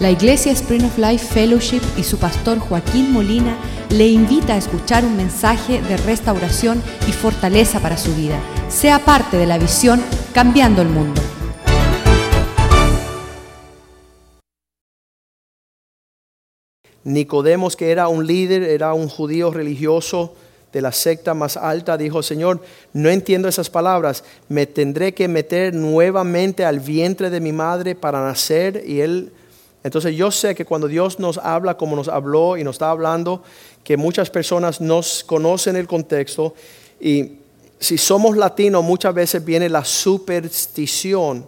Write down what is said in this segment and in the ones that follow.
La Iglesia Spring of Life Fellowship y su pastor Joaquín Molina le invita a escuchar un mensaje de restauración y fortaleza para su vida. Sea parte de la visión Cambiando el Mundo. Nicodemos, que era un líder, era un judío religioso de la secta más alta, dijo, Señor, no entiendo esas palabras, me tendré que meter nuevamente al vientre de mi madre para nacer. Y él, entonces yo sé que cuando Dios nos habla como nos habló y nos está hablando, que muchas personas nos conocen el contexto y si somos latinos muchas veces viene la superstición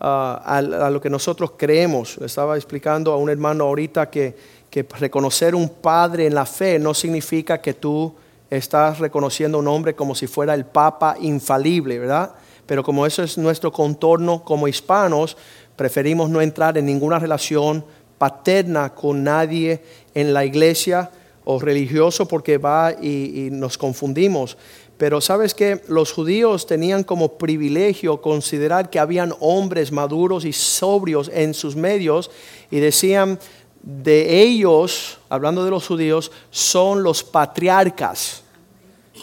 ah, a, lo que nosotros creemos. Estaba explicando a un hermano ahorita que que reconocer un padre en la fe no significa que tú estás reconociendo un hombre como si fuera el papa infalible, ¿verdad? Pero como eso es nuestro contorno como hispanos, preferimos no entrar en ninguna relación paterna con nadie en la iglesia o religioso porque va y, nos confundimos. Pero sabes que los judíos tenían como privilegio considerar que habían hombres maduros y sobrios en sus medios y decían, de ellos, hablando de los judíos, son los patriarcas.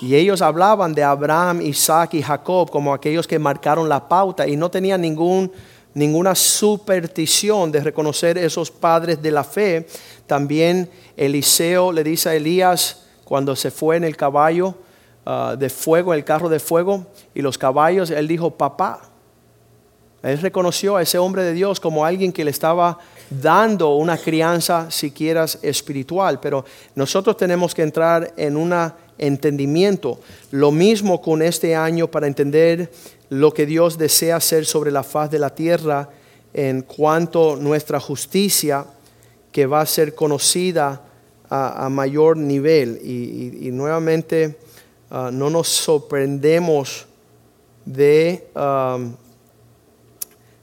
Y ellos hablaban de Abraham, Isaac y Jacob como aquellos que marcaron la pauta y no tenían ningún, ninguna superstición de reconocer esos padres de la fe. También Eliseo le dice a Elías cuando se fue en el caballo ah, de fuego, el carro de fuego, y los caballos, él dijo, papá. Él reconoció a ese hombre de Dios como alguien que le estaba dando una crianza, si quieras, espiritual. Pero nosotros tenemos que entrar en un entendimiento. Lo mismo con este año para entender lo que Dios desea hacer sobre la faz de la tierra en cuanto nuestra justicia que va a ser conocida a, mayor nivel. Y, nuevamente ah, no nos sorprendemos de...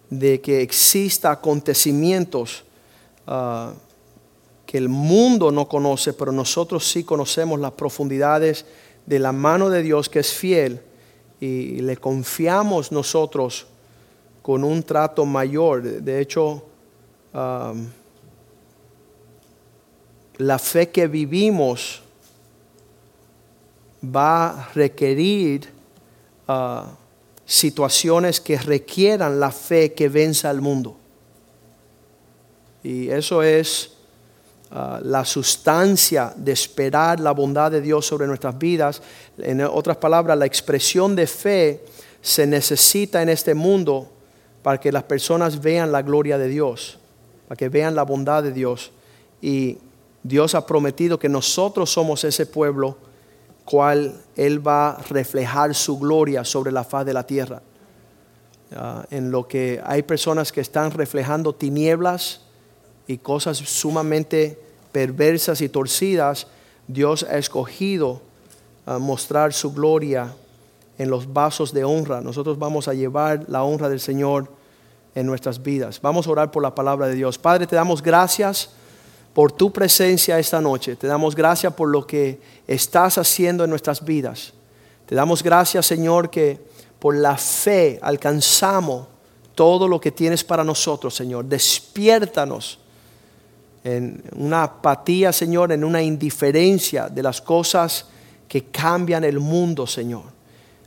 De que exista acontecimientos ah, que el mundo no conoce, pero nosotros sí conocemos las profundidades de la mano de Dios que es fiel y le confiamos nosotros con un trato mayor. De hecho, la fe que vivimos va a requerir uh, situaciones que requieran la fe que venza al mundo. Y eso es ah, la sustancia de esperar la bondad de Dios sobre nuestras vidas. En otras palabras, la expresión de fe se necesita en este mundo para que las personas vean la gloria de Dios, para que vean la bondad de Dios. Y Dios ha prometido que nosotros somos ese pueblo cual Él va a reflejar su gloria sobre la faz de la tierra. Ah, en lo que hay personas que están reflejando tinieblas y cosas sumamente perversas y torcidas, Dios ha escogido ah, mostrar su gloria en los vasos de honra. Nosotros vamos a llevar la honra del Señor en nuestras vidas. Vamos a orar por la palabra de Dios. Padre, te damos gracias por tu presencia esta noche. Te damos gracias por lo que estás haciendo en nuestras vidas. Te damos gracias, Señor, que por la fe alcanzamos todo lo que tienes para nosotros, Señor. Despiértanos en una apatía, Señor, en una indiferencia de las cosas que cambian el mundo, Señor.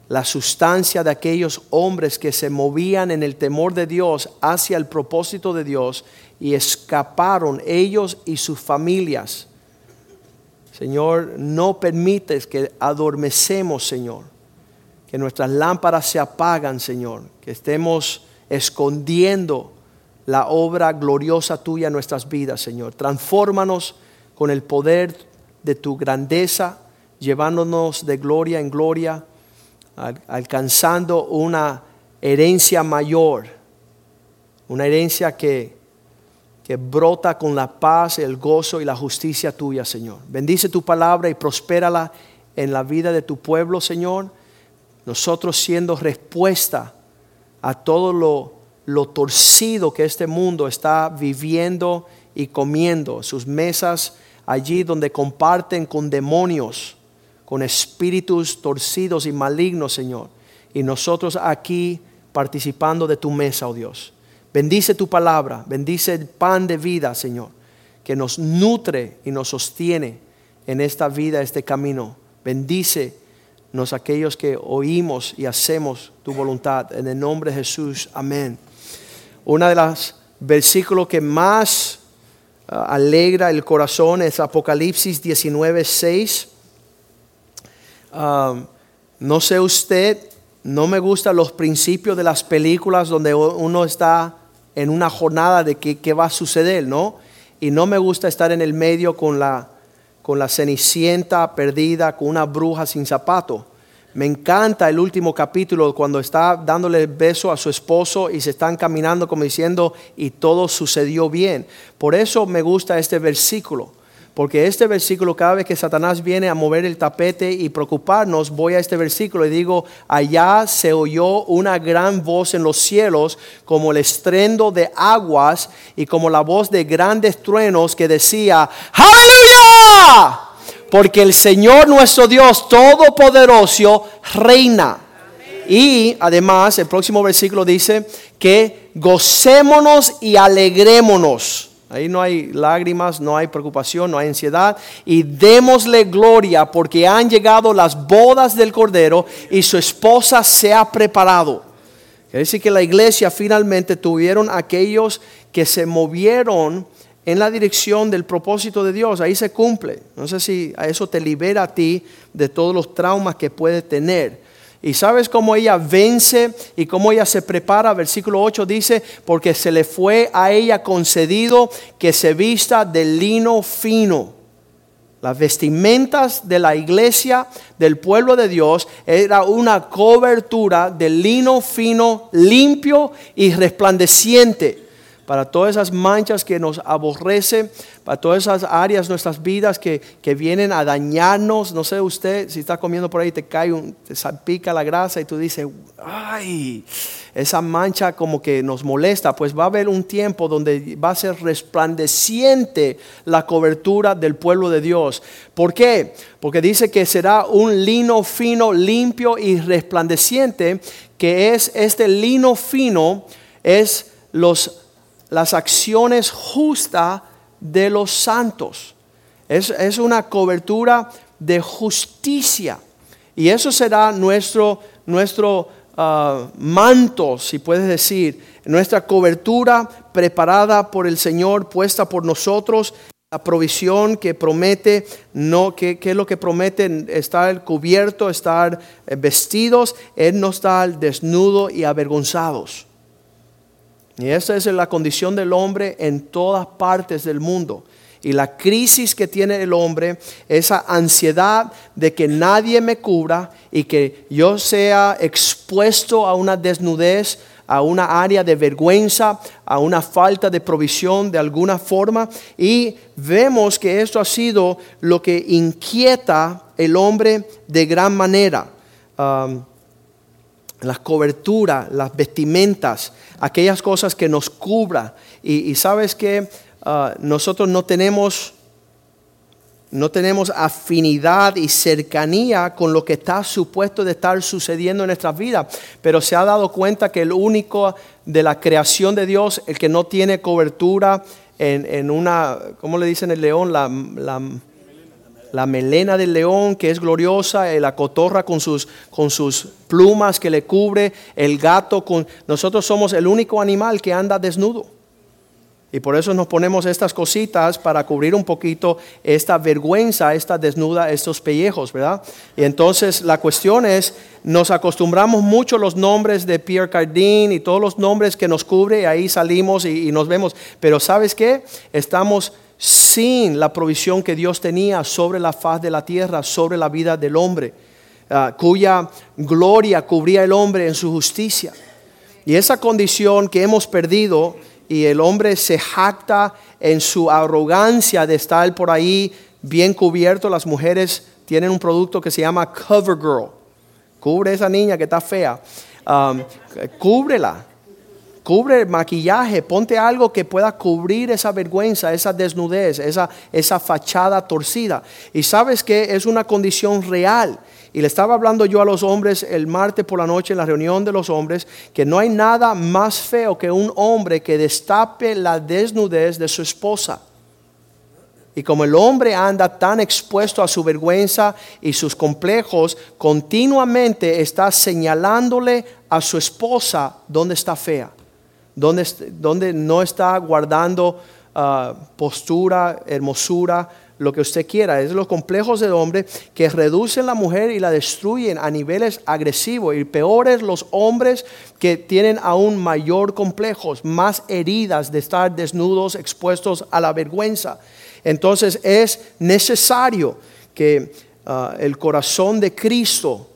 La sustancia de aquellos hombres que se movían en el temor de Dios hacia el propósito de Dios y escaparon ellos y sus familias. Señor, no permites que adormecemos, Señor, que nuestras lámparas se apagan, Señor, que estemos escondiendo la obra gloriosa tuya en nuestras vidas, Señor. Transfórmanos con el poder de tu grandeza, llevándonos de gloria en gloria alcanzando una herencia mayor, una herencia que, que brota con la paz, el gozo y la justicia tuya, Señor. Bendice tu palabra y prospérala en la vida de tu pueblo, Señor. Nosotros siendo respuesta a todo lo, lo torcido que este mundo está viviendo y comiendo, sus mesas allí donde comparten con demonios con espíritus torcidos y malignos, Señor. Y nosotros aquí participando de tu mesa, oh Dios. Bendice tu palabra, bendice el pan de vida, Señor, que nos nutre y nos sostiene en esta vida, este camino. Bendícenos aquellos que oímos y hacemos tu voluntad. En el nombre de Jesús, amén. Una de las versículos que más ah, alegra el corazón es Apocalipsis 19, 6. Ah, no sé usted, no me gustan los principios de las películas donde uno está en una jornada de qué, va a suceder, ¿no? Y no me gusta estar en el medio con la, con la cenicienta perdida, con una bruja sin zapato. Me encanta el último capítulo cuando está dándole beso a su esposo y se están caminando como diciendo y todo sucedió bien. Por eso me gusta este versículo. Porque este versículo, cada vez que Satanás viene a mover el tapete y preocuparnos, voy a este versículo y digo, allá se oyó una gran voz en los cielos, como el estrendo de aguas y como la voz de grandes truenos que decía, aleluya, porque el Señor nuestro Dios Todopoderoso reina. Y además el próximo versículo dice que gocémonos y alegrémonos Ahí no hay lágrimas, no hay preocupación, no hay ansiedad. Y démosle gloria porque han llegado las bodas del Cordero y su esposa se ha preparado. Quiere decir que la iglesia finalmente tuvieron aquellos que se movieron en la dirección del propósito de Dios. Ahí se cumple. No sé si a eso te libera a ti de todos los traumas que puedes tener. Y sabes cómo ella vence y cómo ella se prepara. Versículo 8 dice, porque se le fue a ella concedido que se vista de lino fino. Las vestimentas de la iglesia del pueblo de Dios era una cobertura de lino fino, limpio y resplandeciente para todas esas manchas que nos aborrecen, para todas esas áreas de nuestras vidas que, vienen a dañarnos. No sé usted, si está comiendo por ahí, te cae, un, te salpica la grasa y tú dices, ay, esa mancha como que nos molesta. Pues va a haber un tiempo donde va a ser resplandeciente la cobertura del pueblo de Dios. ¿Por qué? Porque dice que será un lino fino, limpio y resplandeciente, que es este lino fino, es los las acciones justas de los santos. Es, una cobertura de justicia. Y eso será nuestro, nuestro ah, manto, si puedes decir, nuestra cobertura preparada por el Señor, puesta por nosotros, la provisión que promete, no, que, es lo que promete estar cubierto, estar eh, vestidos, Él no estar desnudo y avergonzados. Y esa es la condición del hombre en todas partes del mundo. Y la crisis que tiene el hombre, esa ansiedad de que nadie me cubra y que yo sea expuesto a una desnudez, a una área de vergüenza, a una falta de provisión de alguna forma. Y vemos que esto ha sido lo que inquieta el hombre de gran manera. Las coberturas, las vestimentas, aquellas cosas que nos cubra. Y, sabes que ah, nosotros no tenemos, no tenemos afinidad y cercanía con lo que está supuesto de estar sucediendo en nuestras vidas, pero se ha dado cuenta que el único de la creación de Dios, el que no tiene cobertura en, una, ¿cómo le dicen el león? la melena del león que es gloriosa, eh, la cotorra con sus, con sus plumas que le cubre, el gato con... Nosotros somos el único animal que anda desnudo. Y por eso nos ponemos estas cositas para cubrir un poquito esta vergüenza, esta desnuda, estos pellejos, ¿verdad? Y entonces la cuestión es, nos acostumbramos mucho los nombres de Pierre Cardin y todos los nombres que nos cubre, y ahí salimos y, y nos vemos. Pero ¿sabes qué? Estamos sin la provisión que Dios tenía sobre la faz de la tierra, sobre la vida del hombre, ah, cuya gloria cubría el hombre en su justicia. Y esa condición que hemos perdido y el hombre se jacta en su arrogancia de estar por ahí bien cubierto, las mujeres tienen un producto que se llama CoverGirl. Cubre esa niña que está fea. Um, cúbrela cubre el maquillaje, ponte algo que pueda cubrir esa vergüenza, esa desnudez, esa, esa fachada torcida. Y sabes que es una condición real. Y le estaba hablando yo a los hombres el martes por la noche en la reunión de los hombres que no hay nada más feo que un hombre que destape la desnudez de su esposa. Y como el hombre anda tan expuesto a su vergüenza y sus complejos, continuamente está señalándole a su esposa dónde está fea, dónde, dónde no está guardando ah, postura, hermosura, lo que usted quiera. Es los complejos del hombre que reducen la mujer y la destruyen a niveles agresivos. Y peores los hombres que tienen aún mayor complejos, más heridas de estar desnudos, expuestos a la vergüenza. Entonces es necesario que ah, el corazón de Cristo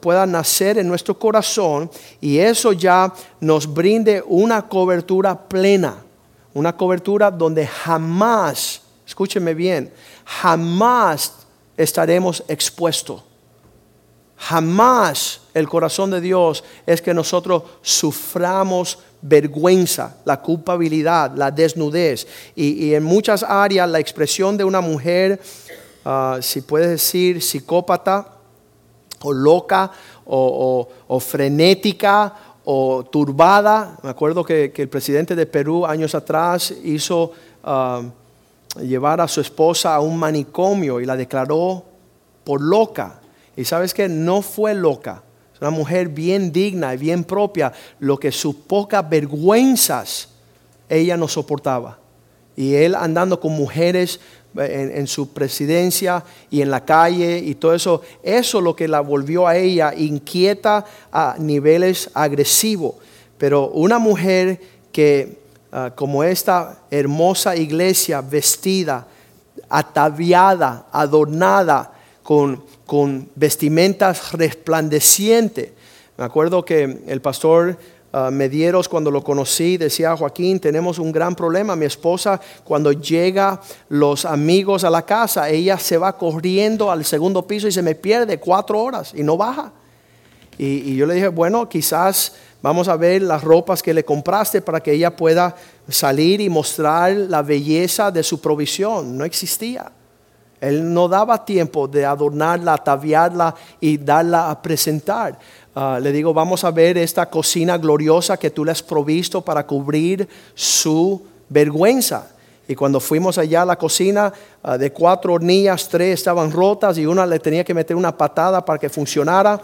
pueda nacer en nuestro corazón y eso ya nos brinde una cobertura plena, una cobertura donde jamás, escúcheme bien, jamás estaremos expuestos. Jamás el corazón de Dios es que nosotros suframos vergüenza, la culpabilidad, la desnudez. Y, en muchas áreas la expresión de una mujer, ah, si puedes decir psicópata o loca o, frenética o turbada. Me acuerdo que, el presidente de Perú años atrás hizo ah, llevar a su esposa a un manicomio y la declaró por loca. Y sabes que no fue loca, una mujer bien digna y bien propia, lo que sus pocas vergüenzas ella no soportaba. Y él andando con mujeres en, su presidencia y en la calle y todo eso, eso lo que la volvió a ella inquieta a niveles agresivos. Pero una mujer que, ah, como esta hermosa iglesia vestida, ataviada, adornada con con vestimentas resplandecientes. Me acuerdo que el pastor ah, Medieros, cuando lo conocí, decía, Joaquín, tenemos un gran problema. Mi esposa, cuando llega los amigos a la casa, ella se va corriendo al segundo piso y se me pierde cuatro horas y no baja. Y, y yo le dije, bueno, quizás vamos a ver las ropas que le compraste para que ella pueda salir y mostrar la belleza de su provisión. No existía. Él no daba tiempo de adornarla, ataviarla y darla a presentar. Ah, le digo, vamos a ver esta cocina gloriosa que tú le has provisto para cubrir su vergüenza. Y cuando fuimos allá a la cocina, ah, de cuatro hornillas, tres estaban rotas y una le tenía que meter una patada para que funcionara.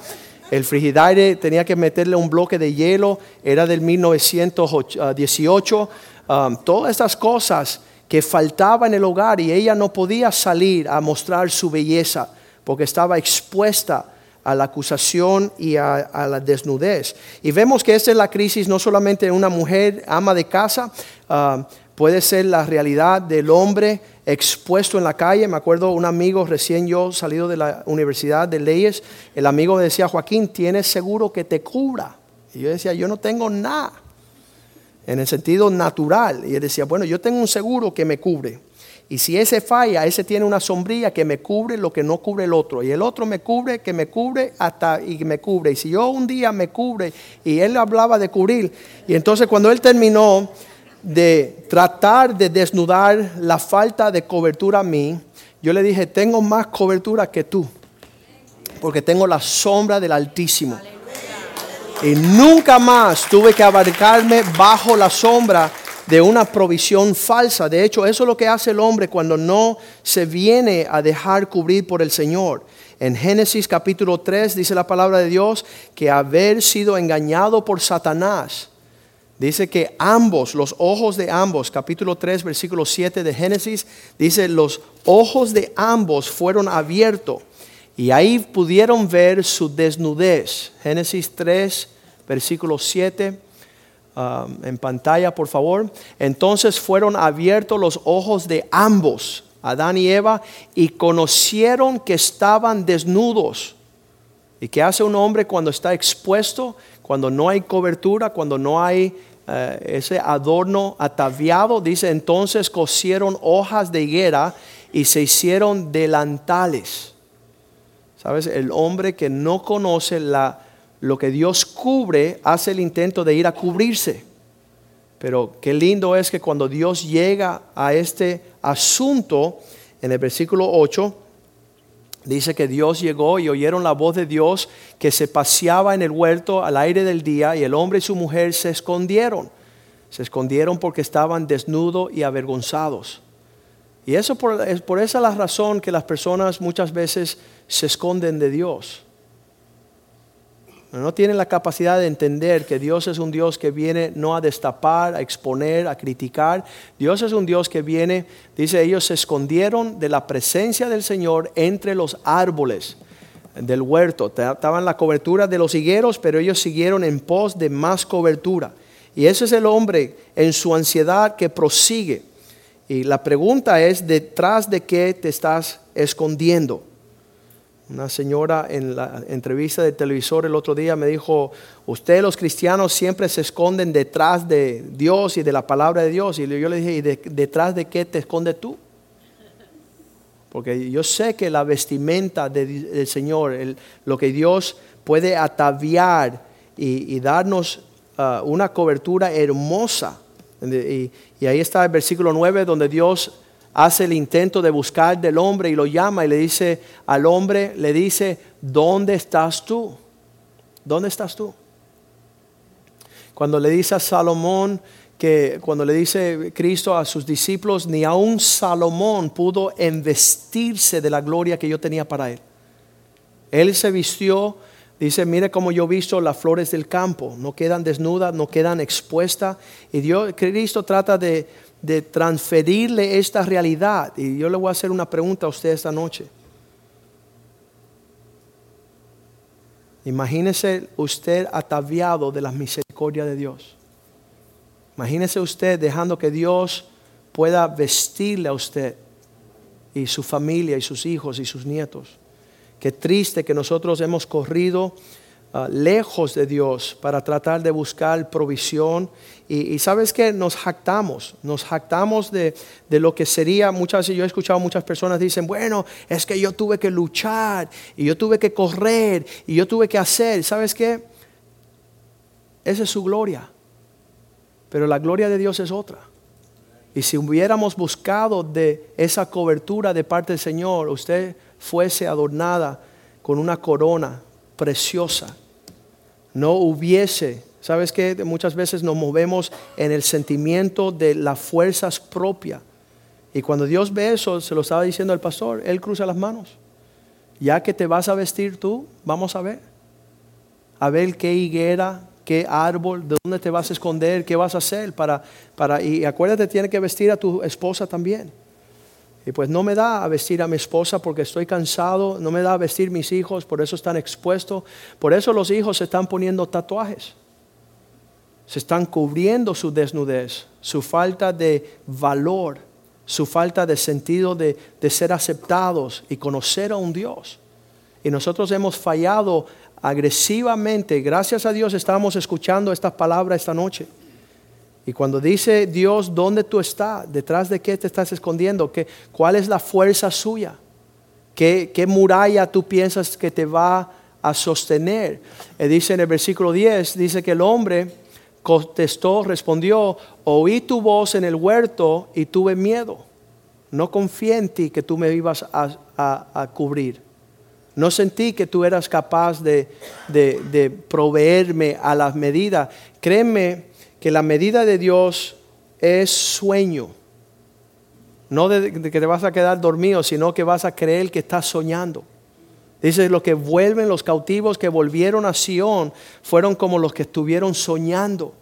El frigidaire tenía que meterle un bloque de hielo, era del 1918. Ah, todas estas cosas que faltaba en el hogar y ella no podía salir a mostrar su belleza porque estaba expuesta a la acusación y a, la desnudez. Y vemos que esta es la crisis no solamente de una mujer ama de casa, ah, puede ser la realidad del hombre expuesto en la calle. Me acuerdo un amigo recién yo salido de la Universidad de Leyes, el amigo decía, Joaquín, ¿tienes seguro que te cubra? Y yo decía, yo no tengo nada en el sentido natural. Y él decía, bueno, yo tengo un seguro que me cubre. Y si ese falla, ese tiene una sombrilla que me cubre lo que no cubre el otro. Y el otro me cubre, que me cubre hasta y me cubre. Y si yo un día me cubre, y él hablaba de cubrir. Y entonces cuando él terminó de tratar de desnudar la falta de cobertura a mí, yo le dije, tengo más cobertura que tú. Porque tengo la sombra del Altísimo. Y nunca más tuve que abarcarme bajo la sombra de una provisión falsa. De hecho, eso es lo que hace el hombre cuando no se viene a dejar cubrir por el Señor. En Génesis capítulo 3 dice la palabra de Dios que haber sido engañado por Satanás. Dice que ambos, los ojos de ambos, capítulo 3, versículo 7 de Génesis, dice los ojos de ambos fueron abiertos y ahí pudieron ver su desnudez. Génesis 3, versículo 7. Um, en pantalla, por favor. Entonces fueron abiertos los ojos de ambos, Adán y Eva, y conocieron que estaban desnudos. ¿Y qué hace un hombre cuando está expuesto, cuando no hay cobertura, cuando no hay eh, ese adorno ataviado? Dice, entonces cosieron hojas de higuera y se hicieron delantales. ¿Sabes? El hombre que no conoce la, lo que Dios cubre hace el intento de ir a cubrirse. Pero qué lindo es que cuando Dios llega a este asunto, en el versículo 8, dice que Dios llegó y oyeron la voz de Dios que se paseaba en el huerto al aire del día y el hombre y su mujer se escondieron. Se escondieron porque estaban desnudos y avergonzados. Y eso por, es por esa la razón que las personas muchas veces se esconden de Dios. No tienen la capacidad de entender que Dios es un Dios que viene no a destapar, a exponer, a criticar. Dios es un Dios que viene, dice, ellos se escondieron de la presencia del Señor entre los árboles del huerto. Estaban la cobertura de los higueros, pero ellos siguieron en pos de más cobertura. Y ese es el hombre en su ansiedad que prosigue. Y la pregunta es, ¿detrás de qué te estás escondiendo? Una señora en la entrevista de televisor el otro día me dijo, ustedes los cristianos siempre se esconden detrás de Dios y de la palabra de Dios. Y yo le dije, ¿y detrás de qué te escondes tú? Porque yo sé que la vestimenta del Señor, lo que Dios puede ataviar y, darnos uh, una cobertura hermosa. Y, y ahí está el versículo 9 donde Dios hace el intento de buscar del hombre y lo llama y le dice al hombre, le dice, ¿dónde estás tú? ¿Dónde estás tú? Cuando le dice a Salomón, que cuando le dice Cristo a sus discípulos, ni aun Salomón pudo investirse de la gloria que yo tenía para él. Él se vistió, dice, mire cómo yo he visto las flores del campo, no quedan desnudas, no quedan expuestas. Y Dios, Cristo trata de, de transferirle esta realidad. Y yo le voy a hacer una pregunta a usted esta noche. Imagínese usted ataviado de la misericordia de Dios. Imagínese usted dejando que Dios pueda vestirle a usted y su familia y sus hijos y sus nietos. Qué triste que nosotros hemos corrido Ah, lejos de Dios para tratar de buscar provisión. Y, sabes que nos jactamos, nos jactamos de, lo que sería, muchas veces yo he escuchado muchas personas dicen, bueno, es que yo tuve que luchar y yo tuve que correr y yo tuve que hacer. ¿Sabes qué? Esa es su gloria. Pero la gloria de Dios es otra. Y si hubiéramos buscado de esa cobertura de parte del Señor, usted fuese adornada con una corona preciosa. No hubiese, ¿sabes que Muchas veces nos movemos en el sentimiento de las fuerzas propias. Y cuando Dios ve eso, se lo estaba diciendo el pastor, Él cruza las manos. Ya que te vas a vestir tú, vamos a ver. A ver qué higuera, qué árbol, de dónde te vas a esconder, qué vas a hacer para, para y acuérdate, tiene que vestir a tu esposa también. Y pues no me da a vestir a mi esposa porque estoy cansado, no me da a vestir mis hijos, por eso están expuestos. Por eso los hijos se están poniendo tatuajes. Se están cubriendo su desnudez, su falta de valor, su falta de sentido de, de ser aceptados y conocer a un Dios. Y nosotros hemos fallado agresivamente. Gracias a Dios estamos escuchando estas palabras esta noche. Y cuando dice Dios, ¿dónde tú estás? ¿Detrás de qué te estás escondiendo? ¿Qué, ¿Cuál es la fuerza suya? ¿Qué, ¿Qué, muralla tú piensas que te va a sostener? Y dice en el versículo 10, dice que el hombre contestó, respondió, oí tu voz en el huerto y tuve miedo. No confié en ti que tú me ibas a, a, cubrir. No sentí que tú eras capaz de, de, de proveerme a las medidas. Créeme que la medida de Dios es sueño. No de, que te vas a quedar dormido, sino que vas a creer que estás soñando. Dice, los que vuelven, los cautivos que volvieron a Sión, fueron como los que estuvieron soñando.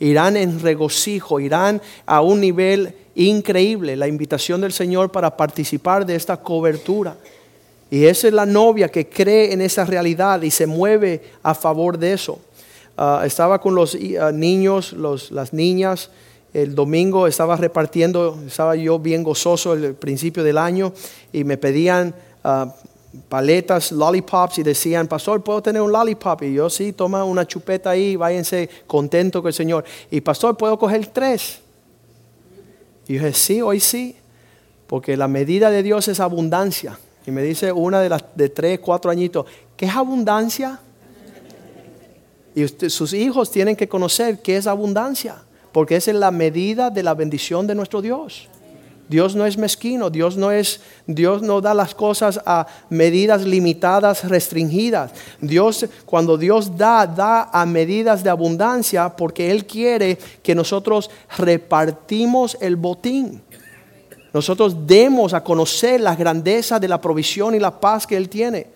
Irán en regocijo, irán a un nivel increíble. La invitación del Señor para participar de esta cobertura. Y esa es la novia que cree en esa realidad y se mueve a favor de eso. Ah, estaba con los ah, niños, las niñas. El domingo estaba repartiendo, estaba yo bien gozoso el principio del año y me pedían ah, paletas, lollipops y decían, pastor, ¿puedo tener un lollipop? Y yo sí, toma una chupeta ahí, váyanse contento con el Señor. Y pastor, ¿puedo coger tres? Y yo dije, sí, hoy sí, porque la medida de Dios es abundancia. Y me dice una de las de tres, cuatro añitos, ¿qué es abundancia? Y sus hijos tienen que conocer qué es abundancia, porque esa es la medida de la bendición de nuestro Dios. Dios no es mezquino, Dios no es Dios no da las cosas a medidas limitadas, restringidas. Dios cuando Dios da da a medidas de abundancia porque él quiere que nosotros repartimos el botín. Nosotros demos a conocer la grandeza de la provisión y la paz que él tiene.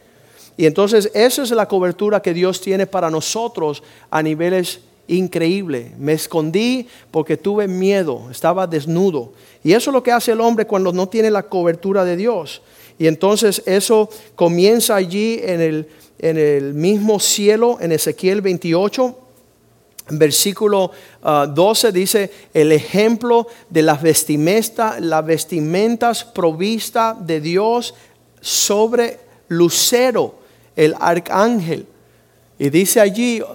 Y entonces esa es la cobertura que Dios tiene para nosotros a niveles increíbles. Me escondí porque tuve miedo, estaba desnudo. Y eso es lo que hace el hombre cuando no tiene la cobertura de Dios. Y entonces eso comienza allí en el, en el mismo cielo, en Ezequiel 28. Versículo 12 ah, dice el ejemplo de las vestimentas, las vestimentas provista de Dios sobre lucero el arcángel. Y dice allí uh,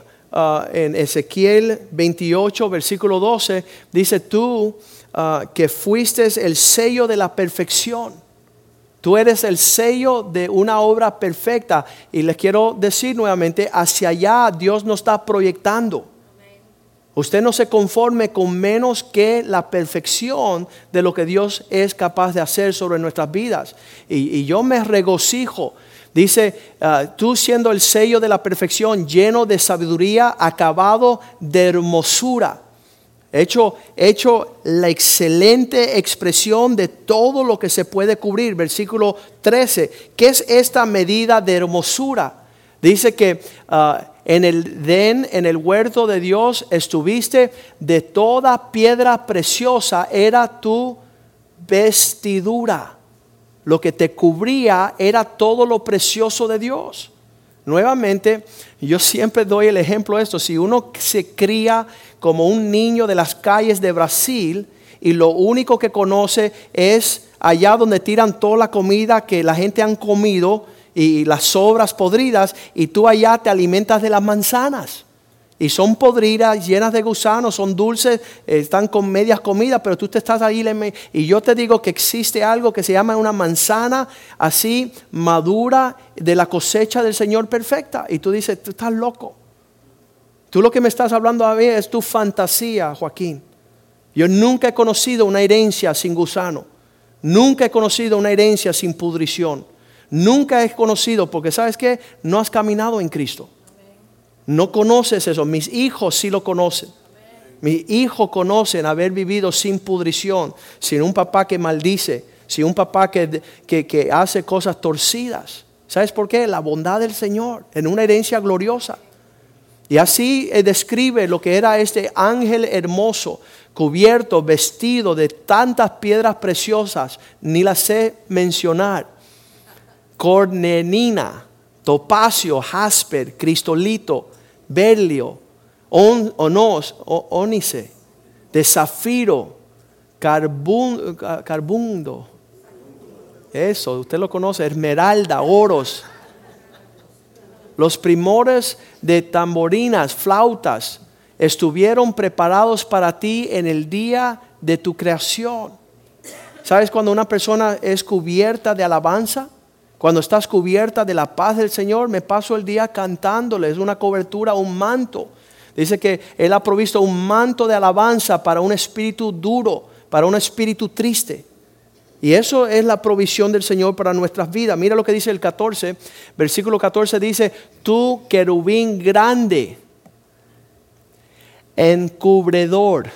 en Ezequiel 28, versículo 12, dice tú uh, que fuiste el sello de la perfección. Tú eres el sello de una obra perfecta. Y les quiero decir nuevamente, hacia allá Dios nos está proyectando. Usted no se conforme con menos que la perfección de lo que Dios es capaz de hacer sobre nuestras vidas. Y yo me regocijo Dice, ah, tú siendo el sello de la perfección, lleno de sabiduría, acabado de hermosura. Hecho, hecho la excelente expresión de todo lo que se puede cubrir. Versículo 13. ¿Qué es esta medida de hermosura? Dice que ah, en el den, en el huerto de Dios, estuviste de toda piedra preciosa, era tu vestidura lo que te cubría era todo lo precioso de Dios. Nuevamente, yo siempre doy el ejemplo de esto. Si uno se cría como un niño de las calles de Brasil y lo único que conoce es allá donde tiran toda la comida que la gente han comido y las sobras podridas y tú allá te alimentas de las manzanas. Y son podridas, llenas de gusanos, son dulces, eh, están con medias comidas, pero tú te estás ahí y yo te digo que existe algo que se llama una manzana así madura de la cosecha del Señor perfecta. Y tú dices, tú estás loco. Tú lo que me estás hablando a mí es tu fantasía, Joaquín. Yo nunca he conocido una herencia sin gusano. Nunca he conocido una herencia sin pudrición. Nunca he conocido, porque sabes que no has caminado en Cristo. No conoces eso. Mis hijos sí lo conocen. Mis hijos conocen haber vivido sin pudrición, sin un papá que maldice, sin un papá que, que, hace cosas torcidas. ¿Sabes por qué? La bondad del Señor en una herencia gloriosa. Y así eh, describe lo que era este ángel hermoso, cubierto, vestido de tantas piedras preciosas, ni las sé mencionar. Cornenina, topacio, jasper, cristolito, berlio, on, onos, ónice, de zafiro, carbundo. Eso, usted lo conoce, esmeralda, oros. Los primores de tamborinas, flautas, estuvieron preparados para ti en el día de tu creación. ¿Sabes cuando una persona es cubierta de alabanza? Cuando estás cubierta de la paz del Señor, me paso el día cantándole. Es una cobertura, un manto. Dice que Él ha provisto un manto de alabanza para un espíritu duro, para un espíritu triste. Y eso es la provisión del Señor para nuestras vidas. Mira lo que dice el 14, versículo 14 dice, tú querubín grande, encubredor.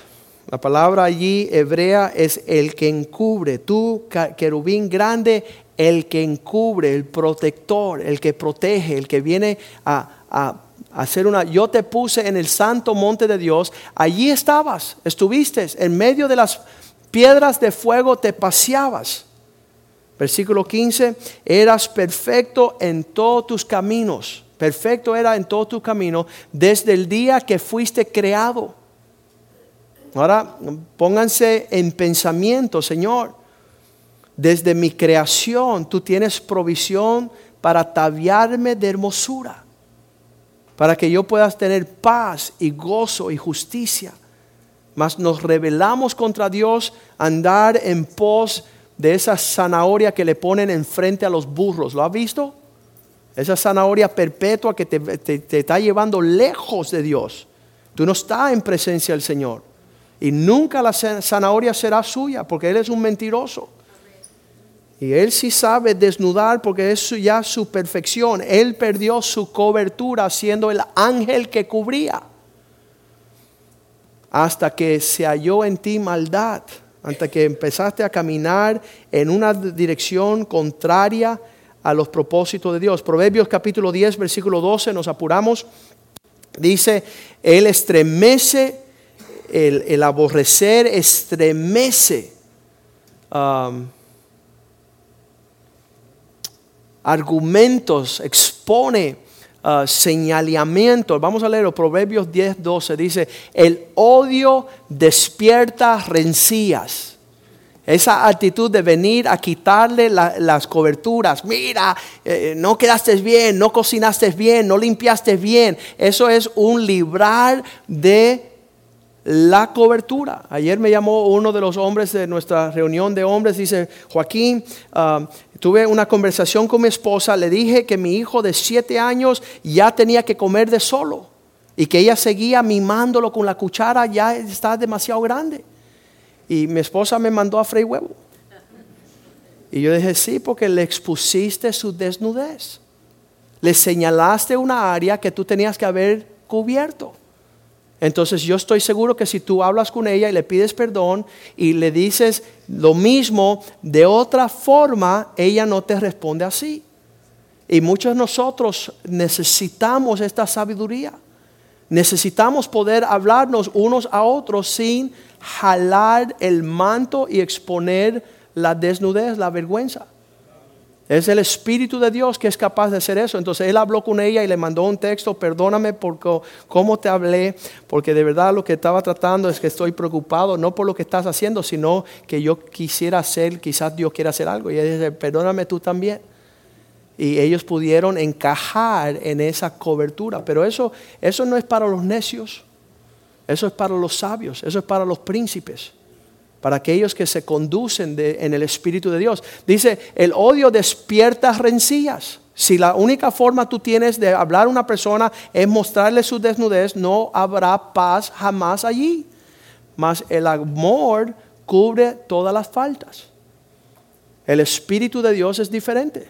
La palabra allí hebrea es el que encubre. Tú querubín grande, el que encubre, el protector, el que protege, el que viene a, hacer una... Yo te puse en el santo monte de Dios, allí estabas, estuviste, en medio de las piedras de fuego te paseabas. Versículo 15, eras perfecto en todos tus caminos. Perfecto era en todos tus caminos desde el día que fuiste creado. Ahora pónganse en pensamiento, Señor desde mi creación tú tienes provisión para ataviarme de hermosura, para que yo pueda tener paz y gozo y justicia. Mas nos rebelamos contra Dios andar en pos de esa zanahoria que le ponen enfrente a los burros. ¿Lo has visto? Esa zanahoria perpetua que te, te está llevando lejos de Dios. Tú no estás en presencia del Señor. Y nunca la zanahoria será suya porque Él es un mentiroso. Y Él sí sabe desnudar porque es ya su perfección. Él perdió su cobertura siendo el ángel que cubría. Hasta que se halló en ti maldad. Hasta que empezaste a caminar en una dirección contraria a los propósitos de Dios. Proverbios capítulo 10, versículo 12, nos apuramos. Dice, Él estremece, el, aborrecer estremece. Um, argumentos, expone uh, señalamientos. Vamos a leer los Proverbios 10, 12. Dice, el odio despierta rencillas. Esa actitud de venir a quitarle las coberturas. Mira, eh, no quedaste bien, no cocinaste bien, no limpiaste bien. Eso es un librar de la cobertura. Ayer me llamó uno de los hombres de nuestra reunión de hombres, dice, Joaquín, um, tuve una conversación con mi esposa, le dije que mi hijo de siete años ya tenía que comer de solo y que ella seguía mimándolo con la cuchara, ya está demasiado grande. Y mi esposa me mandó a freír huevo. Y yo dije, sí, porque le expusiste su desnudez. Le señalaste una área que tú tenías que haber cubierto. Entonces yo estoy seguro que si tú hablas con ella y le pides perdón y le dices lo mismo de otra forma, ella no te responde así. Y muchos de nosotros necesitamos esta sabiduría. Necesitamos poder hablarnos unos a otros sin jalar el manto y exponer la desnudez, la vergüenza. Es el Espíritu de Dios que es capaz de hacer eso. Entonces él habló con ella y le mandó un texto, perdóname por cómo te hablé, porque de verdad lo que estaba tratando es que estoy preocupado, no por lo que estás haciendo, sino que yo quisiera hacer, quizás Dios quiera hacer algo. Y ella dice, perdóname tú también. Y ellos pudieron encajar en esa cobertura. Pero eso, eso no es para los necios, eso es para los sabios, eso es para los príncipes para aquellos que se conducen en el Espíritu de Dios. Dice, el odio despierta rencillas. Si la única forma tú tienes de hablar a una persona es mostrarle su desnudez, no habrá paz jamás allí. Mas el amor cubre todas las faltas. El Espíritu de Dios es diferente.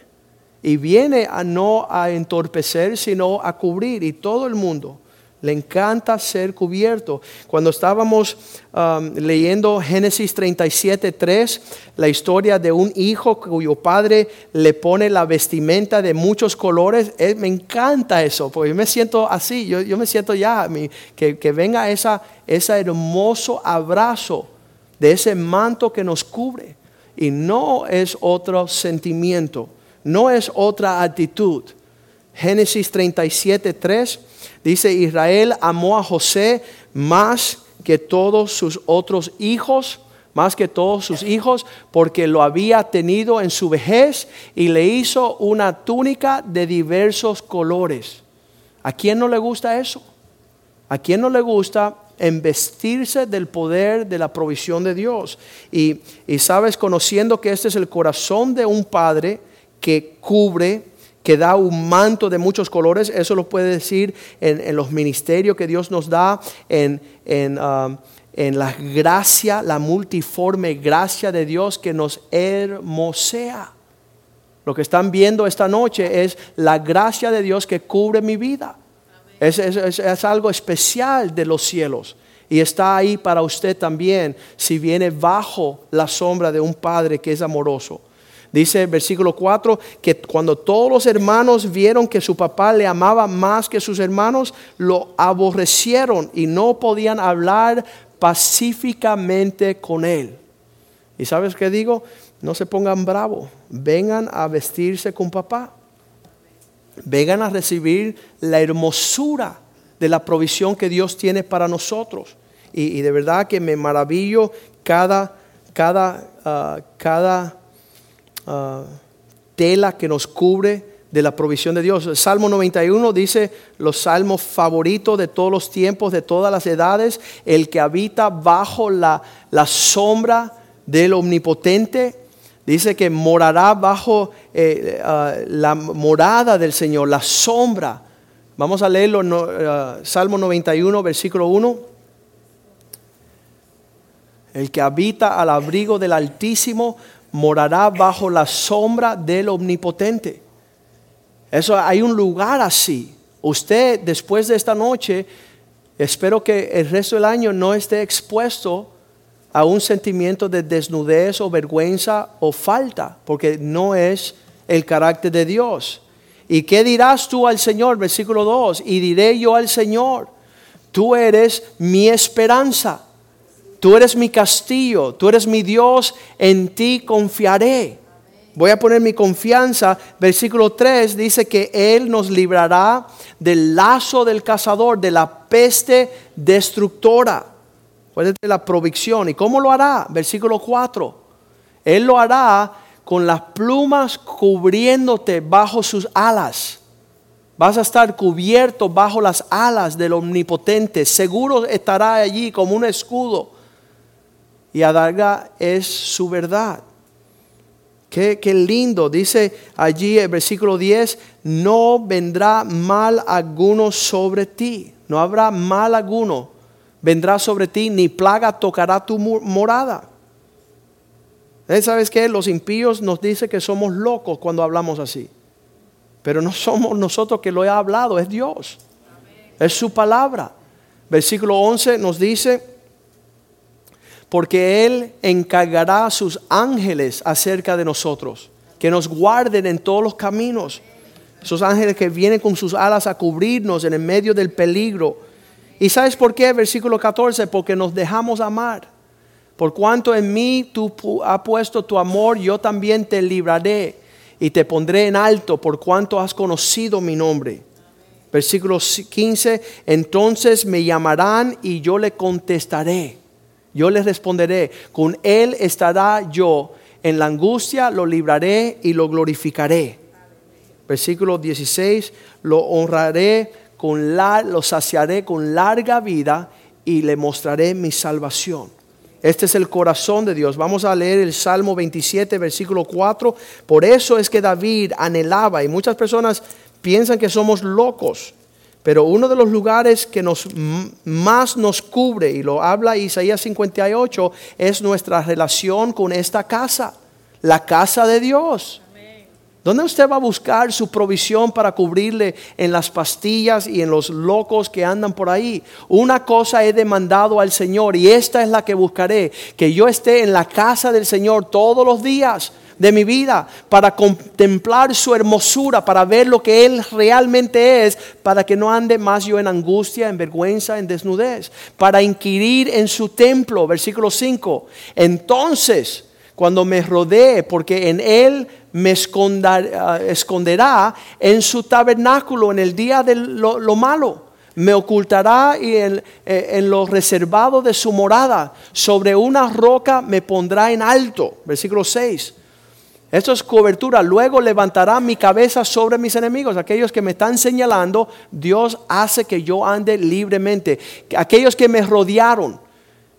Y viene a no a entorpecer, sino a cubrir. Y todo el mundo le encanta ser cubierto. Cuando estábamos um, leyendo Génesis 37, 3, la historia de un hijo cuyo padre le pone la vestimenta de muchos colores, eh, me encanta eso, porque yo me siento así, yo, me siento ya, que, venga esa, ese hermoso abrazo de ese manto que nos cubre. Y no es otro sentimiento, no es otra actitud. Génesis 37, 3 Dice, Israel amó a José más que todos sus otros hijos, más que todos sus hijos, porque lo había tenido en su vejez y le hizo una túnica de diversos colores. ¿A quién no le gusta eso? ¿A quién no le gusta embestirse del poder de la provisión de Dios? Y, y sabes, conociendo que este es el corazón de un padre que cubre, que da un manto de muchos colores, eso lo puede decir en, los ministerios que Dios nos da, en, um, en, la gracia, la multiforme gracia de Dios que nos hermosea. Lo que están viendo esta noche es la gracia de Dios que cubre mi vida. Es, es, algo especial de los cielos. Y está ahí para usted también si viene bajo la sombra de un Padre que es amoroso. Dice el versículo 4 que cuando todos los hermanos vieron que su papá le amaba más que sus hermanos, lo aborrecieron y no podían hablar pacíficamente con él. ¿Y sabes qué digo? No se pongan bravos, vengan a vestirse con papá. Vengan a recibir la hermosura de la provisión que Dios tiene para nosotros. Y, de verdad que me maravillo cada, cada, ah, cada Ah, tela que nos cubre de la provisión de Dios. Salmo 91 dice los salmos favoritos de todos los tiempos, de todas las edades, el que habita bajo la, la sombra del omnipotente. Dice que morará bajo eh, ah, la morada del Señor, la sombra. Vamos a leerlo, ah, Salmo 91, versículo 1. El que habita al abrigo del Altísimo morará bajo la sombra del Omnipotente. Eso hay un lugar así. Usted después de esta noche, espero que el resto del año no esté expuesto a un sentimiento de desnudez o vergüenza o falta, porque no es el carácter de Dios. ¿Y qué dirás tú al Señor? Versículo 2. Y diré yo al Señor, tú eres mi esperanza, tú eres mi castillo, tú eres mi Dios, en ti confiaré. Voy a poner mi confianza. Versículo 3 dice que Él nos librará del lazo del cazador, de la peste destructora. Puede la provisión. ¿Y cómo lo hará? Versículo 4. Él lo hará con las plumas cubriéndote bajo sus alas. Vas a estar cubierto bajo las alas del Omnipotente. Seguro estará allí como un escudo. Y adarga es su verdad. Qué, qué, lindo. Dice allí el versículo 10, no vendrá mal alguno sobre ti. No habrá mal alguno. Vendrá sobre ti, ni plaga tocará tu morada. ¿Eh? ¿Sabes qué? Los impíos nos dicen que somos locos cuando hablamos así. Pero no somos nosotros que lo he hablado, es Dios. Es su palabra. Versículo 11 nos dice, porque Él encargará a sus ángeles acerca de nosotros, que nos guarden en todos los caminos. Esos ángeles que vienen con sus alas a cubrirnos en el medio del peligro. ¿Y sabes por qué? Versículo 14, porque nos dejamos amar. Por cuanto en mí tú has puesto tu amor, yo también te libraré y te pondré en alto por cuanto has conocido mi nombre. Versículo 15, entonces me llamarán y yo le contestaré. Yo les responderé, con Él estará yo, en la angustia lo libraré y lo glorificaré. Versículo 16, lo honraré, con la, lo saciaré con larga vida y le mostraré mi salvación. Este es el corazón de Dios. Vamos a leer el Salmo 27, versículo 4. Por eso es que David anhelaba, y muchas personas piensan que somos locos, pero uno de los lugares que nos, más nos cubre, y lo habla Isaías 58, es nuestra relación con esta casa, la casa de Dios. ¿Dónde usted va a buscar su provisión para cubrirle en las pastillas y en los locos que andan por ahí? Una cosa he demandado al Señor y esta es la que buscaré, que yo esté en la casa del Señor todos los días de mi vida para contemplar su hermosura, para ver lo que Él realmente es, para que no ande más yo en angustia, en vergüenza, en desnudez, para inquirir en su templo, versículo 5. Entonces, cuando me rodee, porque en Él me esconderá en su tabernáculo en el día de lo, malo. Me ocultará en, eh, en lo reservado de su morada. Sobre una roca me pondrá en alto. Versículo 6. Esto es cobertura. Luego levantará mi cabeza sobre mis enemigos. Aquellos que me están señalando, Dios hace que yo ande libremente. Aquellos que me rodearon.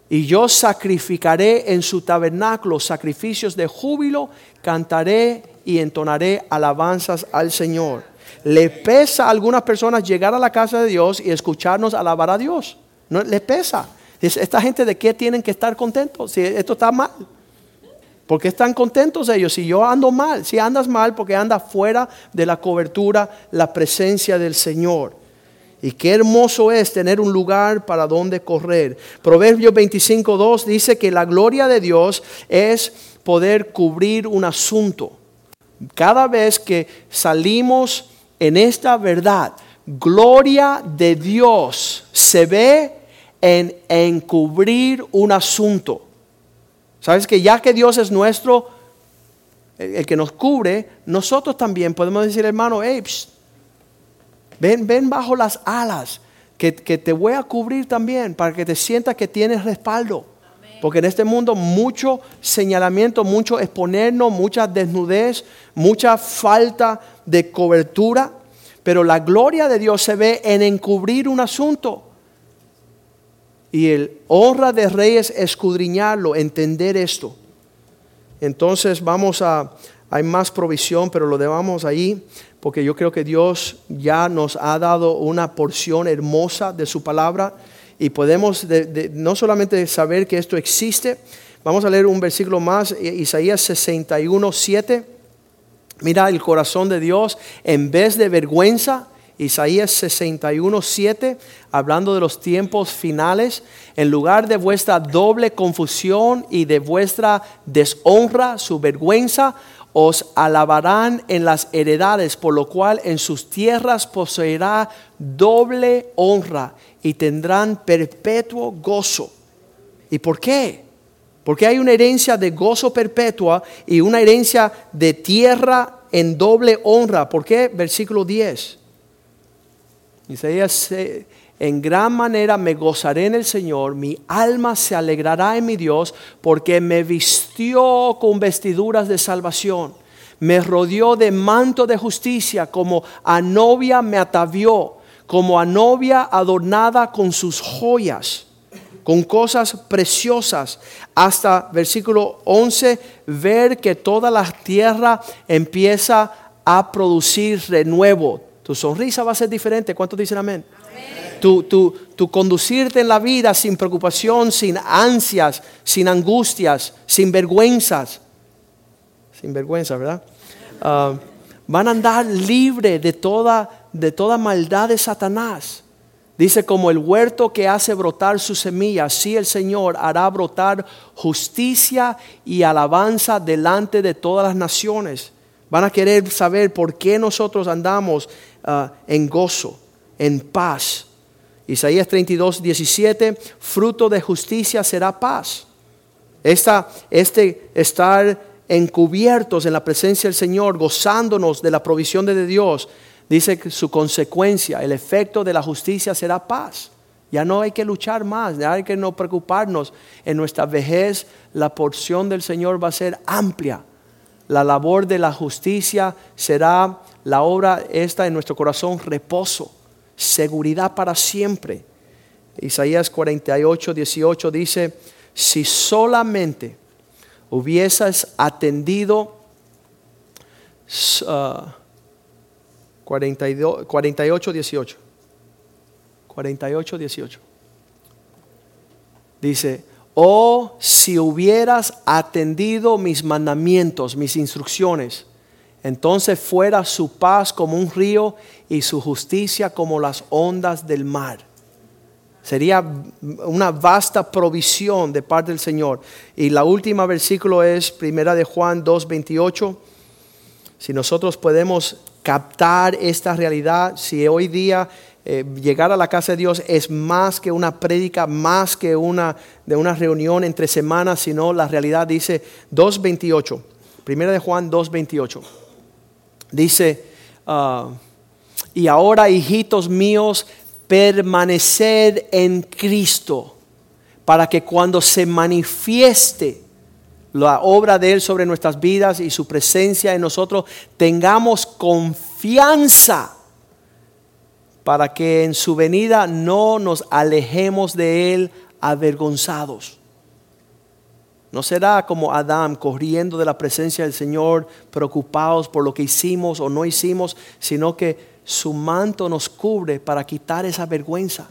Y yo sacrificaré en su tabernáculo sacrificios de júbilo, cantaré y entonaré alabanzas al Señor. Le pesa a algunas personas llegar a la casa de Dios y escucharnos alabar a Dios. No les pesa. Esta gente de qué tienen que estar contentos si esto está mal. ¿Por qué están contentos ellos? Si yo ando mal, si andas mal porque andas fuera de la cobertura, la presencia del Señor. Y qué hermoso es tener un lugar para donde correr. Proverbios 25.2 dice que la gloria de Dios es poder cubrir un asunto. Cada vez que salimos en esta verdad, gloria de Dios se ve en encubrir un asunto. Sabes que ya que Dios es nuestro, el, que nos cubre, nosotros también podemos decir, hermano, hey, ven, ven bajo las alas, que, que, te voy a cubrir también para que te sientas que tienes respaldo. Porque en este mundo mucho señalamiento, mucho exponernos, mucha desnudez, mucha falta de cobertura. Pero la gloria de Dios se ve en encubrir un asunto. Y el honra de reyes escudriñarlo, entender esto. Entonces vamos a, hay más provisión, pero lo dejamos ahí, porque yo creo que Dios ya nos ha dado una porción hermosa de su palabra y podemos de- de- no solamente saber que esto existe, vamos a leer un versículo más, I- Isaías 61, 7. Mira el corazón de Dios en vez de vergüenza. Isaías 61, 7, hablando de los tiempos finales, en lugar de vuestra doble confusión y de vuestra deshonra, su vergüenza, os alabarán en las heredades, por lo cual en sus tierras poseerá doble honra y tendrán perpetuo gozo. ¿Y por qué? Porque hay una herencia de gozo perpetua y una herencia de tierra en doble honra. ¿Por qué? Versículo 10. Isaías, en gran manera me gozaré en el Señor, mi alma se alegrará en mi Dios, porque me vistió con vestiduras de salvación, me rodeó de manto de justicia, como a novia me atavió, como a novia adornada con sus joyas con cosas preciosas. Hasta versículo 11, ver que toda la tierra empieza a producir renuevo. Tu sonrisa va a ser diferente. ¿Cuántos dicen amén? Tu, tu, tu conducirte en la vida sin preocupación, sin ansias, sin angustias, sin vergüenzas. Sin vergüenza, ¿verdad? Ah, van a andar libre de toda, de toda maldad de Satanás. Dice, como el huerto que hace brotar su semilla, así el Señor hará brotar justicia y alabanza delante de todas las naciones. Van a querer saber por qué nosotros andamos ah, en gozo, en paz. Isaías 32, 17, fruto de justicia será paz. Esta, este estar encubiertos en la presencia del Señor, gozándonos de la provisión de Dios, dice que su consecuencia, el efecto de la justicia será paz. Ya no hay que luchar más, ya hay que no preocuparnos. En nuestra vejez la porción del Señor va a ser amplia. La labor de la justicia será la obra esta en nuestro corazón, reposo, seguridad para siempre. Isaías 48, 18 dice, si solamente hubieses atendido uh, 42, 48, 18. 48, 18. Dice, oh, si hubieras atendido mis mandamientos, mis instrucciones, entonces fuera su paz como un río y su justicia como las ondas del mar. Sería una vasta provisión de parte del Señor. Y la última versículo es Primera de Juan 2:28. Si nosotros podemos captar esta realidad, si hoy día eh, llegar a la casa de Dios es más que una prédica, más que una de una reunión entre semanas, sino la realidad dice 2:28. Primera de Juan 2:28. Dice, ah, y ahora hijitos míos, permanecer en Cristo, para que cuando se manifieste la obra de Él sobre nuestras vidas y su presencia en nosotros, tengamos confianza para que en su venida no nos alejemos de Él avergonzados. No será como Adán corriendo de la presencia del Señor, preocupados por lo que hicimos o no hicimos, sino que su manto nos cubre para quitar esa vergüenza.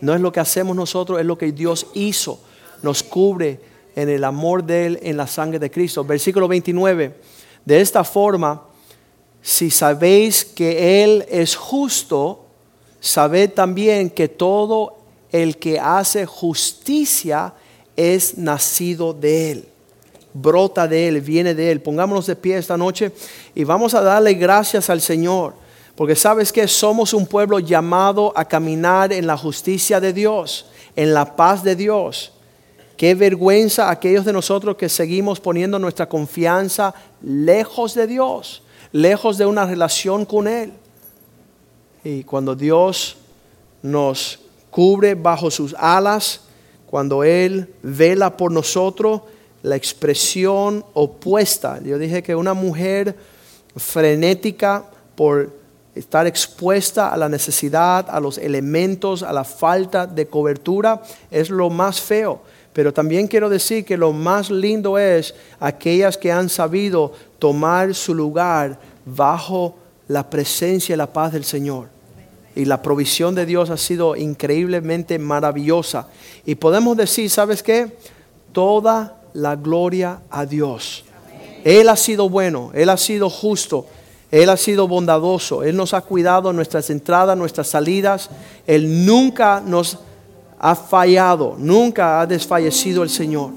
No es lo que hacemos nosotros, es lo que Dios hizo. Nos cubre en el amor de Él, en la sangre de Cristo. Versículo 29. De esta forma, si sabéis que Él es justo, sabed también que todo el que hace justicia es nacido de Él. Brota de Él, viene de Él. Pongámonos de pie esta noche y vamos a darle gracias al Señor. Porque sabes que somos un pueblo llamado a caminar en la justicia de Dios, en la paz de Dios. Qué vergüenza aquellos de nosotros que seguimos poniendo nuestra confianza lejos de Dios, lejos de una relación con Él. Y cuando Dios nos cubre bajo sus alas, cuando Él vela por nosotros, la expresión opuesta. Yo dije que una mujer frenética por estar expuesta a la necesidad, a los elementos, a la falta de cobertura, es lo más feo. Pero también quiero decir que lo más lindo es aquellas que han sabido tomar su lugar bajo la presencia y la paz del Señor. y la provisión de Dios ha sido increíblemente maravillosa. Y podemos decir, ¿sabes qué? Toda la gloria a Dios. Él ha sido bueno, Él ha sido justo, Él ha sido bondadoso, Él nos ha cuidado nuestras entradas, nuestras salidas, Él nunca nos ha fallado, nunca ha desfallecido el Señor.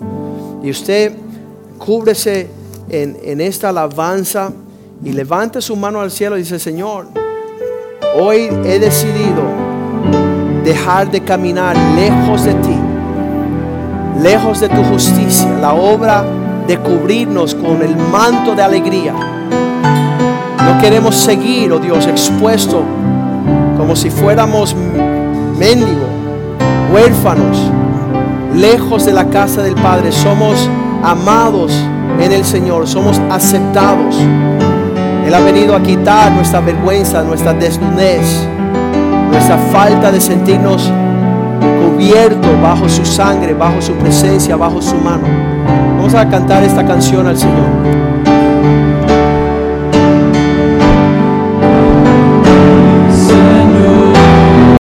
Y usted cúbrese en, en esta alabanza y levante su mano al cielo y dice, Señor, hoy he decidido dejar de caminar lejos de ti, lejos de tu justicia, la obra de cubrirnos con el manto de alegría. No queremos seguir, oh Dios, expuesto como si fuéramos mendigos, huérfanos, lejos de la casa del Padre. Somos amados en el Señor, somos aceptados. Ha venido a quitar nuestra vergüenza, nuestra desnudez, nuestra falta de sentirnos cubiertos bajo su sangre, bajo su presencia, bajo su mano. Vamos a cantar esta canción al Señor.